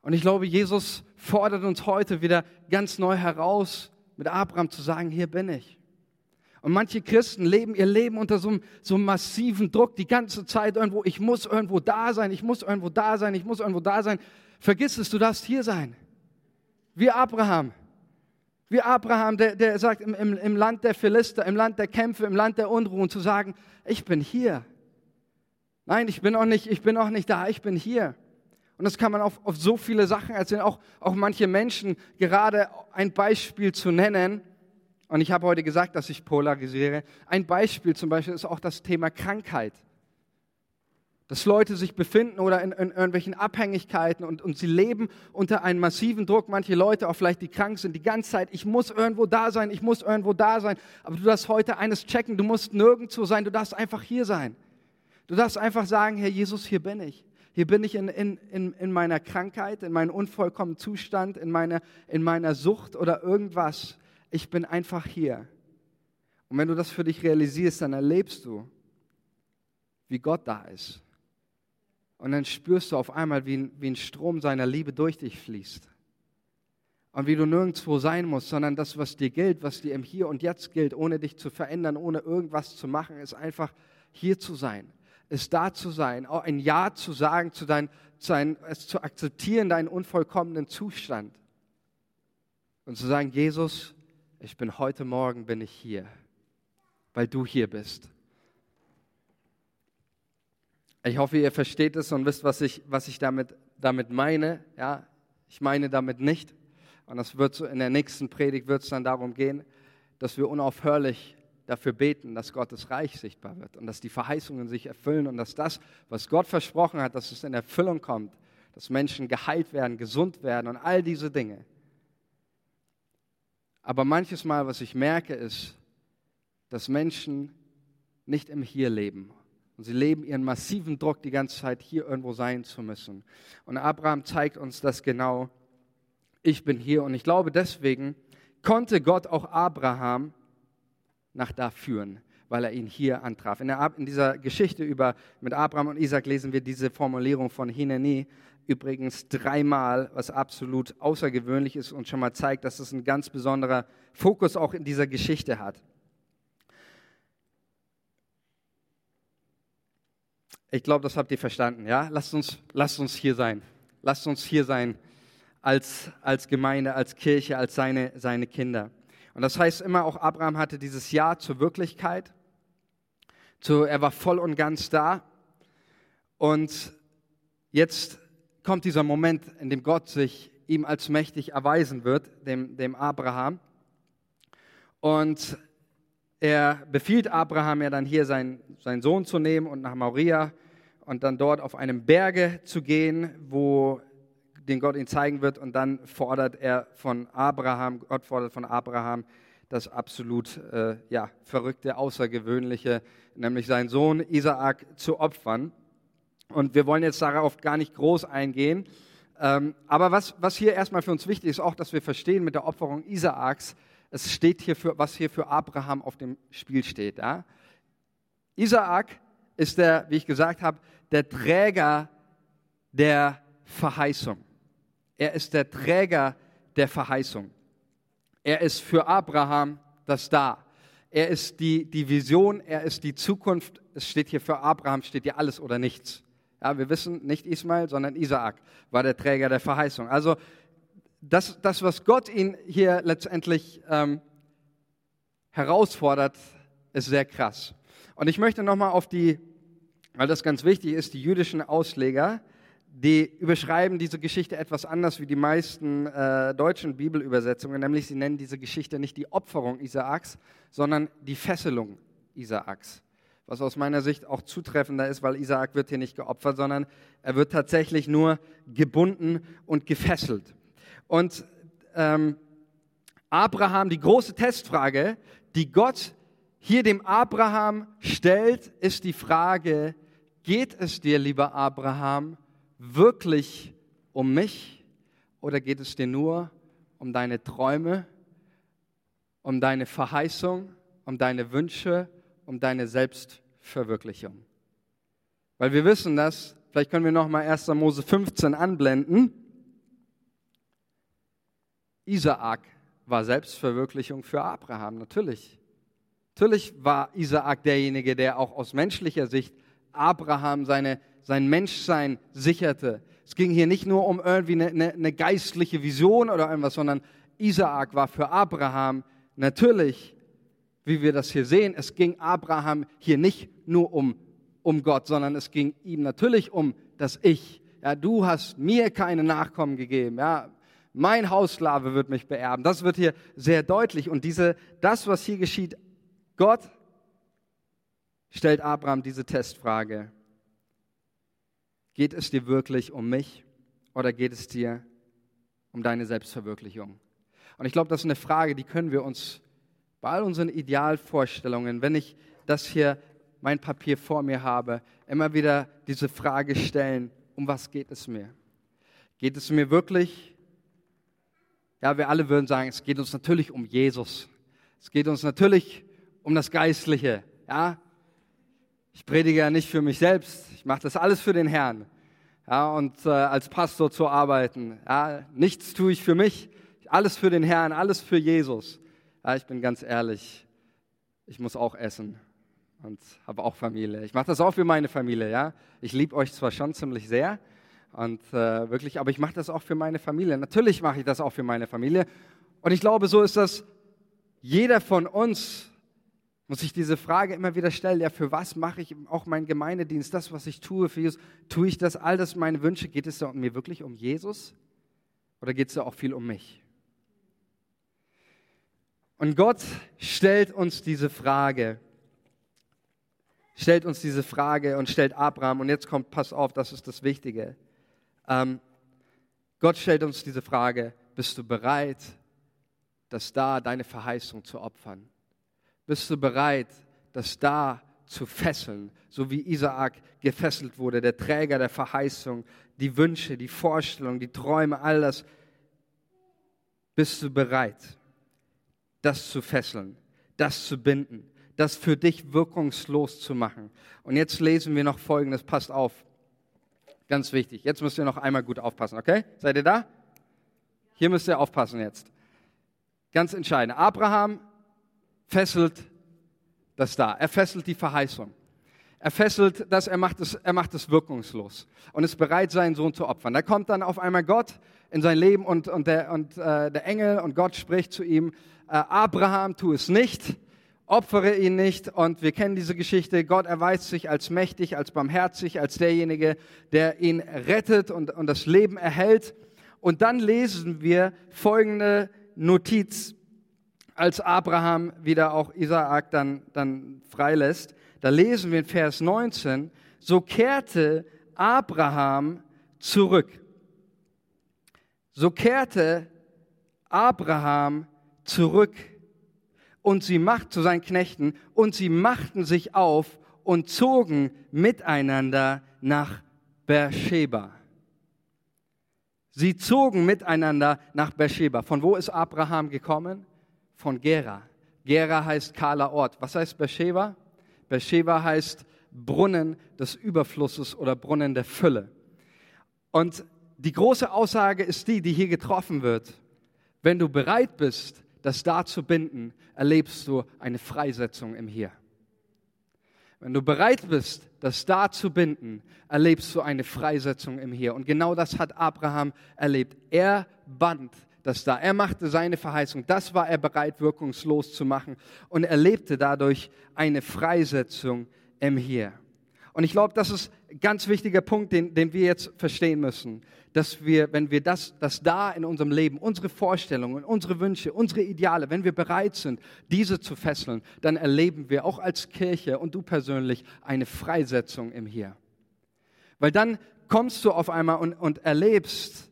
Und ich glaube, Jesus fordert uns heute wieder ganz neu heraus, mit Abraham zu sagen, hier bin ich. Und manche Christen leben ihr Leben unter so einem, so einem massiven Druck, die ganze Zeit irgendwo, ich muss irgendwo da sein, ich muss irgendwo da sein, ich muss irgendwo da sein. Vergiss es, du darfst hier sein. Wie Abraham. Wie Abraham, der, der sagt, im, im, im Land der Philister, im Land der Kämpfe, im Land der Unruhen, zu sagen, ich bin hier. Nein, ich bin auch nicht, ich bin auch nicht da, ich bin hier. Und das kann man auf, auf so viele Sachen erzählen, auch, auch manche Menschen, gerade ein Beispiel zu nennen. Und ich habe heute gesagt, dass ich polarisiere. Ein Beispiel zum Beispiel ist auch das Thema Krankheit. Dass Leute sich befinden oder in, in irgendwelchen Abhängigkeiten und, und sie leben unter einem massiven Druck. Manche Leute, auch vielleicht die krank sind, die ganze Zeit, ich muss irgendwo da sein, ich muss irgendwo da sein. Aber du darfst heute eines checken, du musst nirgendwo sein, du darfst einfach hier sein. Du darfst einfach sagen, Herr Jesus, hier bin ich. Hier bin ich in, in, in, in meiner Krankheit, in meinem unvollkommenen Zustand, in meiner, in meiner Sucht oder irgendwas. Ich bin einfach hier. Und wenn du das für dich realisierst, dann erlebst du, wie Gott da ist. Und dann spürst du auf einmal, wie ein, wie ein Strom seiner Liebe durch dich fließt. Und wie du nirgendwo sein musst, sondern das, was dir gilt, was dir im Hier und Jetzt gilt, ohne dich zu verändern, ohne irgendwas zu machen, ist einfach hier zu sein ist da zu sein, auch ein Ja zu sagen, zu dein, zu ein, es zu akzeptieren, deinen unvollkommenen Zustand. Und zu sagen, Jesus, ich bin heute Morgen, bin ich hier, weil du hier bist. Ich hoffe, ihr versteht es und wisst, was ich, was ich damit, damit meine. Ja, ich meine damit nicht. Und das wird so in der nächsten Predigt wird es dann darum gehen, dass wir unaufhörlich dafür beten, dass Gottes Reich sichtbar wird und dass die Verheißungen sich erfüllen und dass das, was Gott versprochen hat, dass es in Erfüllung kommt, dass Menschen geheilt werden, gesund werden und all diese Dinge. Aber manches Mal, was ich merke, ist, dass Menschen nicht im Hier leben. Und sie leben ihren massiven Druck, die ganze Zeit hier irgendwo sein zu müssen. Und Abraham zeigt uns das genau. Ich bin hier. Und ich glaube, deswegen konnte Gott auch Abraham nach da führen, weil er ihn hier antraf. In, der, in dieser Geschichte über, mit Abraham und Isaac lesen wir diese Formulierung von Hineni übrigens dreimal, was absolut außergewöhnlich ist und schon mal zeigt, dass es ein ganz besonderer Fokus auch in dieser Geschichte hat. Ich glaube, das habt ihr verstanden, ja? Lasst uns, lasst uns hier sein. Lasst uns hier sein als, als Gemeinde, als Kirche, als seine, seine Kinder. Und das heißt immer, auch Abraham hatte dieses Ja zur Wirklichkeit. Zu, er war voll und ganz da. Und jetzt kommt dieser Moment, in dem Gott sich ihm als mächtig erweisen wird, dem, dem Abraham. Und er befiehlt Abraham ja dann hier seinen, seinen Sohn zu nehmen und nach Mauria und dann dort auf einem Berge zu gehen, wo den Gott ihn zeigen wird. Und dann fordert er von Abraham, Gott fordert von Abraham das absolut äh, ja, verrückte, außergewöhnliche, nämlich seinen Sohn Isaak zu opfern. Und wir wollen jetzt darauf gar nicht groß eingehen. Ähm, aber was, was hier erstmal für uns wichtig ist, auch, dass wir verstehen mit der Opferung Isaaks, es steht hier für, was hier für Abraham auf dem Spiel steht. Ja? Isaak ist der, wie ich gesagt habe, der Träger der Verheißung. Er ist der Träger der Verheißung. Er ist für Abraham das Da. Er ist die, die Vision, er ist die Zukunft. Es steht hier für Abraham, steht hier alles oder nichts. Ja, wir wissen, nicht Ismael, sondern Isaak war der Träger der Verheißung. Also das, das was Gott ihn hier letztendlich ähm, herausfordert, ist sehr krass. Und ich möchte nochmal auf die, weil das ganz wichtig ist, die jüdischen Ausleger, die überschreiben diese Geschichte etwas anders wie die meisten äh, deutschen Bibelübersetzungen, nämlich sie nennen diese Geschichte nicht die Opferung Isaaks, sondern die Fesselung Isaaks. Was aus meiner Sicht auch zutreffender ist, weil Isaak wird hier nicht geopfert, sondern er wird tatsächlich nur gebunden und gefesselt. Und ähm, Abraham, die große Testfrage, die Gott hier dem Abraham stellt, ist die Frage, geht es dir, lieber Abraham, wirklich um mich oder geht es dir nur um deine Träume, um deine Verheißung, um deine Wünsche, um deine Selbstverwirklichung? Weil wir wissen das, vielleicht können wir noch mal 1. Mose 15 anblenden. Isaak war Selbstverwirklichung für Abraham, natürlich. Natürlich war Isaak derjenige, der auch aus menschlicher Sicht Abraham seine sein Menschsein sicherte. Es ging hier nicht nur um irgendwie eine, eine, eine geistliche Vision oder irgendwas, sondern Isaak war für Abraham natürlich, wie wir das hier sehen, es ging Abraham hier nicht nur um, um Gott, sondern es ging ihm natürlich um das Ich. Ja, du hast mir keine Nachkommen gegeben. Ja, mein Hausslave wird mich beerben. Das wird hier sehr deutlich. Und diese, das, was hier geschieht, Gott stellt Abraham diese Testfrage. Geht es dir wirklich um mich oder geht es dir um deine Selbstverwirklichung? Und ich glaube, das ist eine Frage, die können wir uns bei all unseren Idealvorstellungen, wenn ich das hier, mein Papier vor mir habe, immer wieder diese Frage stellen, um was geht es mir? Geht es mir wirklich? Ja, wir alle würden sagen, es geht uns natürlich um Jesus. Es geht uns natürlich um das Geistliche. Ja, ich predige ja nicht für mich selbst, mache das alles für den Herrn. Ja, und äh, als Pastor zu arbeiten. Ja, nichts tue ich für mich, alles für den Herrn, alles für Jesus. Ja, ich bin ganz ehrlich, ich muss auch essen und habe auch Familie. Ich mache das auch für meine Familie. Ja, ich liebe euch zwar schon ziemlich sehr und äh, wirklich, aber ich mache das auch für meine Familie. Natürlich mache ich das auch für meine Familie. Und ich glaube, so ist das jeder von uns muss ich diese Frage immer wieder stellen, ja, für was mache ich auch meinen Gemeindedienst, das, was ich tue für Jesus, tue ich das, all das meine Wünsche, geht es da mir wirklich um Jesus oder geht es da auch viel um mich? Und Gott stellt uns diese Frage, stellt uns diese Frage und stellt Abraham, und jetzt kommt, pass auf, das ist das Wichtige. Ähm, Gott stellt uns diese Frage, bist du bereit, das da deine Verheißung zu opfern? Bist du bereit, das da zu fesseln, so wie Isaak gefesselt wurde, der Träger der Verheißung, die Wünsche, die Vorstellungen, die Träume, all das. Bist du bereit, das zu fesseln, das zu binden, das für dich wirkungslos zu machen? Und jetzt lesen wir noch Folgendes, passt auf. Ganz wichtig. Jetzt müsst ihr noch einmal gut aufpassen, okay? Seid ihr da? Hier müsst ihr aufpassen jetzt. Ganz entscheidend. Abraham fesselt das da. Er fesselt die Verheißung. Er fesselt das, er macht es, er macht es wirkungslos und ist bereit, seinen Sohn zu opfern. Da kommt dann auf einmal Gott in sein Leben und, und, der, und äh, der Engel und Gott spricht zu ihm, äh, Abraham, tu es nicht, opfere ihn nicht. Und wir kennen diese Geschichte, Gott erweist sich als mächtig, als barmherzig, als derjenige, der ihn rettet und, und das Leben erhält. Und dann lesen wir folgende Notiz als Abraham wieder auch Isaak dann, dann freilässt, da lesen wir in Vers 19, so kehrte Abraham zurück. So kehrte Abraham zurück und sie macht zu seinen Knechten und sie machten sich auf und zogen miteinander nach Beersheba. Sie zogen miteinander nach Beersheba. Von wo ist Abraham gekommen? Von Gera. Gera heißt kahler Ort. Was heißt Beersheba? Beersheba heißt Brunnen des Überflusses oder Brunnen der Fülle. Und die große Aussage ist die, die hier getroffen wird. Wenn du bereit bist, das da zu binden, erlebst du eine Freisetzung im Hier. Wenn du bereit bist, das da zu binden, erlebst du eine Freisetzung im Hier. Und genau das hat Abraham erlebt. Er band das da. Er machte seine Verheißung. Das war er bereit, wirkungslos zu machen und erlebte dadurch eine Freisetzung im Hier. Und ich glaube, das ist ein ganz wichtiger Punkt, den, den wir jetzt verstehen müssen, dass wir, wenn wir das, das da in unserem Leben, unsere Vorstellungen, unsere Wünsche, unsere Ideale, wenn wir bereit sind, diese zu fesseln, dann erleben wir auch als Kirche und du persönlich eine Freisetzung im Hier. Weil dann kommst du auf einmal und, und erlebst,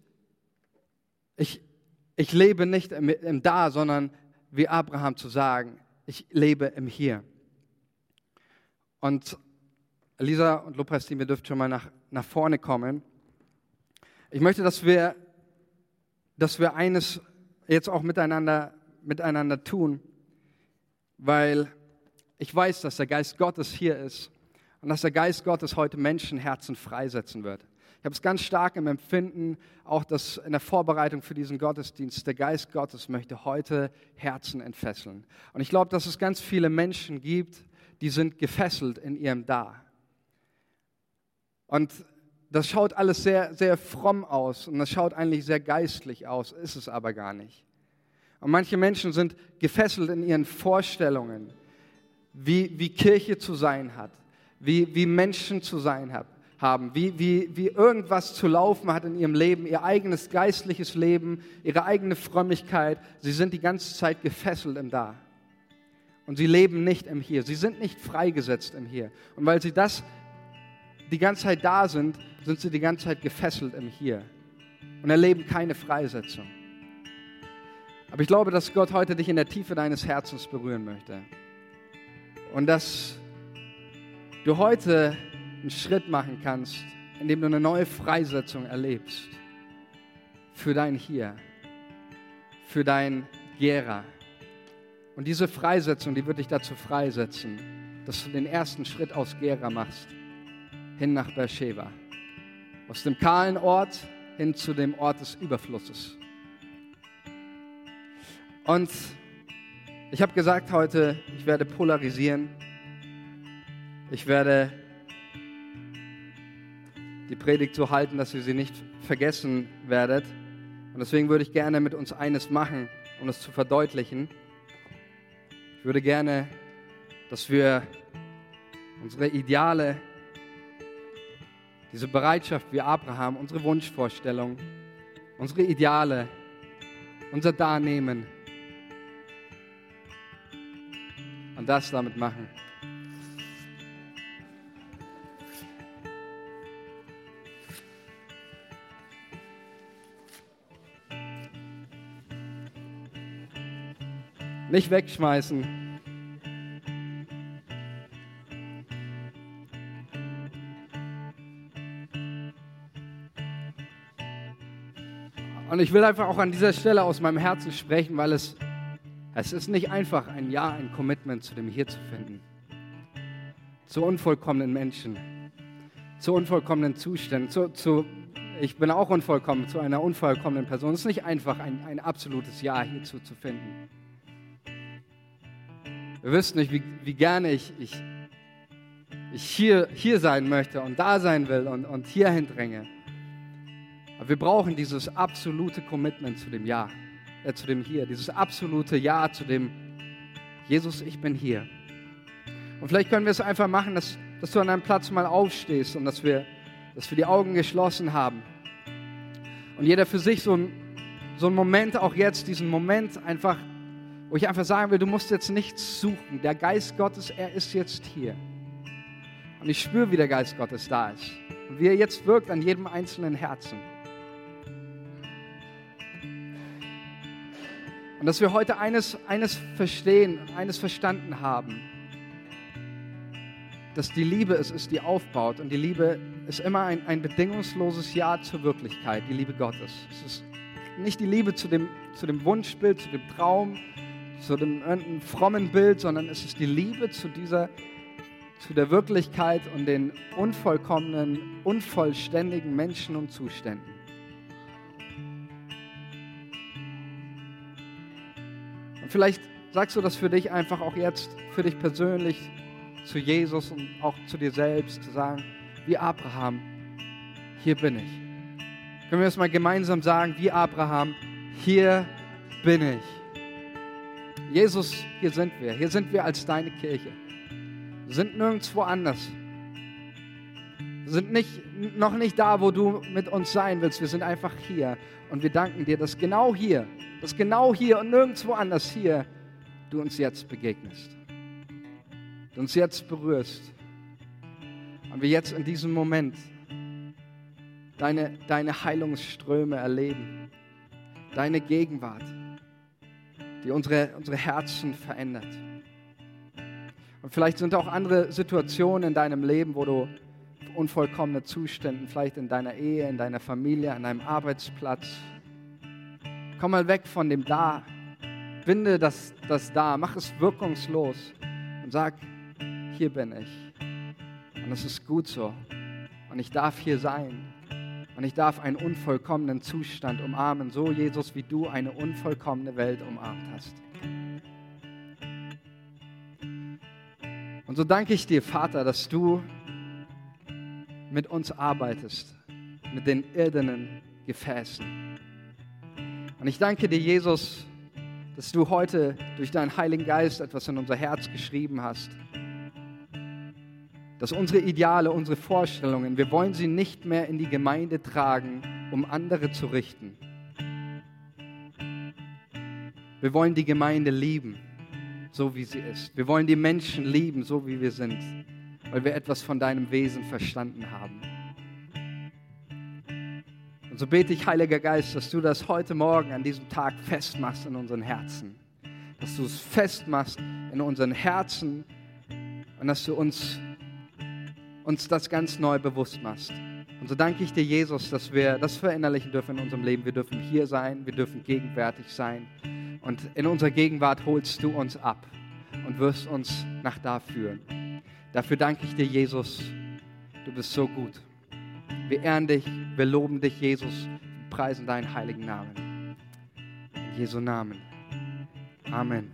ich, ich lebe nicht im, im Da, sondern wie Abraham zu sagen, ich lebe im Hier. Und Lisa und Lobpreisteam, ihr dürft schon mal nach, nach vorne kommen. Ich möchte, dass wir, dass wir eines jetzt auch miteinander, miteinander tun, weil ich weiß, dass der Geist Gottes hier ist und dass der Geist Gottes heute Menschenherzen freisetzen wird. Ich habe es ganz stark im Empfinden, auch dass in der Vorbereitung für diesen Gottesdienst, der Geist Gottes möchte heute Herzen entfesseln. Und ich glaube, dass es ganz viele Menschen gibt, die sind gefesselt in ihrem Da. Und das schaut alles sehr, sehr fromm aus und das schaut eigentlich sehr geistlich aus, ist es aber gar nicht. Und manche Menschen sind gefesselt in ihren Vorstellungen, wie, wie Kirche zu sein hat, wie, wie Menschen zu sein hat, haben, wie, wie, wie irgendwas zu laufen hat in ihrem Leben, ihr eigenes geistliches Leben, ihre eigene Frömmigkeit. Sie sind die ganze Zeit gefesselt im Da. Und sie leben nicht im Hier. Sie sind nicht freigesetzt im Hier. Und weil sie das die ganze Zeit da sind, sind sie die ganze Zeit gefesselt im Hier und erleben keine Freisetzung. Aber ich glaube, dass Gott heute dich in der Tiefe deines Herzens berühren möchte. Und dass du heute einen Schritt machen kannst, indem du eine neue Freisetzung erlebst. Für dein Hier, für dein Gera. Und diese Freisetzung, die wird dich dazu freisetzen, dass du den ersten Schritt aus Gera machst hin nach Beersheba. Aus dem kahlen Ort hin zu dem Ort des Überflusses. Und ich habe gesagt heute, ich werde polarisieren. Ich werde die Predigt so halten, dass ihr sie nicht vergessen werdet. Und deswegen würde ich gerne mit uns eines machen, um es zu verdeutlichen. Ich würde gerne, dass wir unsere Ideale diese Bereitschaft wie Abraham, unsere Wunschvorstellung, unsere Ideale, unser Darnehmen und das damit machen. Nicht wegschmeißen. Und ich will einfach auch an dieser Stelle aus meinem Herzen sprechen, weil es, es ist nicht einfach, ein Ja, ein Commitment zu dem Hier zu finden. Zu unvollkommenen Menschen, zu unvollkommenen Zuständen, zu, zu ich bin auch unvollkommen, zu einer unvollkommenen Person. Es ist nicht einfach, ein, ein absolutes Ja hierzu zu finden. Ihr wisst nicht, wie, wie gerne ich, ich, ich hier, hier sein möchte und da sein will und, und hierhin dränge. Aber wir brauchen dieses absolute Commitment zu dem Ja, äh, zu dem Hier, dieses absolute Ja zu dem Jesus, ich bin hier. Und vielleicht können wir es einfach machen, dass, dass du an deinem Platz mal aufstehst und dass wir, dass wir die Augen geschlossen haben. Und jeder für sich so ein, so ein Moment, auch jetzt, diesen Moment einfach, wo ich einfach sagen will, du musst jetzt nichts suchen. Der Geist Gottes, er ist jetzt hier. Und ich spüre, wie der Geist Gottes da ist. Und wie er jetzt wirkt an jedem einzelnen Herzen. Und dass wir heute eines, eines verstehen, eines verstanden haben, dass die Liebe es ist, die aufbaut. Und die Liebe ist immer ein, ein bedingungsloses Ja zur Wirklichkeit, die Liebe Gottes. Es ist nicht die Liebe zu dem, zu dem Wunschbild, zu dem Traum, zu dem frommen Bild, sondern es ist die Liebe zu dieser, zu der Wirklichkeit und den unvollkommenen, unvollständigen Menschen und Zuständen. Und vielleicht sagst du das für dich einfach auch jetzt, für dich persönlich, zu Jesus und auch zu dir selbst, zu sagen, wie Abraham, hier bin ich. Können wir das mal gemeinsam sagen, wie Abraham, hier bin ich. Jesus, hier sind wir. Hier sind wir als deine Kirche. Wir sind nirgendwo anders. Wir sind nicht, noch nicht da, wo du mit uns sein willst. Wir sind einfach hier. Und wir danken dir, dass genau hier, dass genau hier und nirgendwo anders hier du uns jetzt begegnest. Du uns jetzt berührst. Und wir jetzt in diesem Moment deine, deine Heilungsströme erleben. Deine Gegenwart, die unsere, unsere Herzen verändert. Und vielleicht sind auch andere Situationen in deinem Leben, wo du unvollkommene Zustände, vielleicht in deiner Ehe, in deiner Familie, an deinem Arbeitsplatz. Komm mal weg von dem Da. Binde das, das Da. Mach es wirkungslos und sag, hier bin ich. Und es ist gut so. Und ich darf hier sein. Und ich darf einen unvollkommenen Zustand umarmen, so Jesus, wie du eine unvollkommene Welt umarmt hast. Und so danke ich dir, Vater, dass du mit uns arbeitest, mit den irdenen Gefäßen. Und ich danke dir, Jesus, dass du heute durch deinen Heiligen Geist etwas in unser Herz geschrieben hast dass unsere Ideale, unsere Vorstellungen, wir wollen sie nicht mehr in die Gemeinde tragen, um andere zu richten. Wir wollen die Gemeinde lieben, so wie sie ist. Wir wollen die Menschen lieben, so wie wir sind, weil wir etwas von deinem Wesen verstanden haben. Und so bete ich, Heiliger Geist, dass du das heute Morgen an diesem Tag festmachst in unseren Herzen. Dass du es festmachst in unseren Herzen und dass du uns uns das ganz neu bewusst machst. Und so danke ich dir, Jesus, dass wir das verinnerlichen dürfen in unserem Leben. Wir dürfen hier sein, wir dürfen gegenwärtig sein. Und in unserer Gegenwart holst du uns ab und wirst uns nach da führen. Dafür danke ich dir, Jesus. Du bist so gut. Wir ehren dich, wir loben dich, Jesus, wir preisen deinen heiligen Namen. In Jesu Namen. Amen.